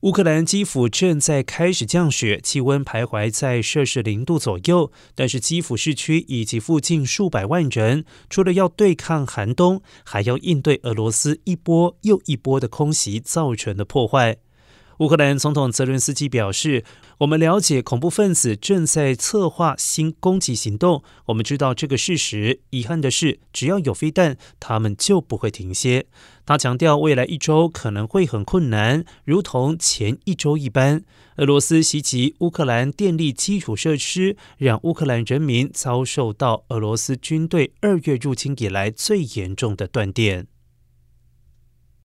乌克兰基辅正在开始降雪，气温徘徊在摄氏零度左右。但是基辅市区以及附近数百万人，除了要对抗寒冬，还要应对俄罗斯一波又一波的空袭造成的破坏。乌克兰总统泽伦斯基表示：“我们了解恐怖分子正在策划新攻击行动，我们知道这个事实。遗憾的是，只要有飞弹，他们就不会停歇。”他强调，未来一周可能会很困难，如同前一周一般。俄罗斯袭击乌克兰电力基础设施，让乌克兰人民遭受到俄罗斯军队二月入侵以来最严重的断电。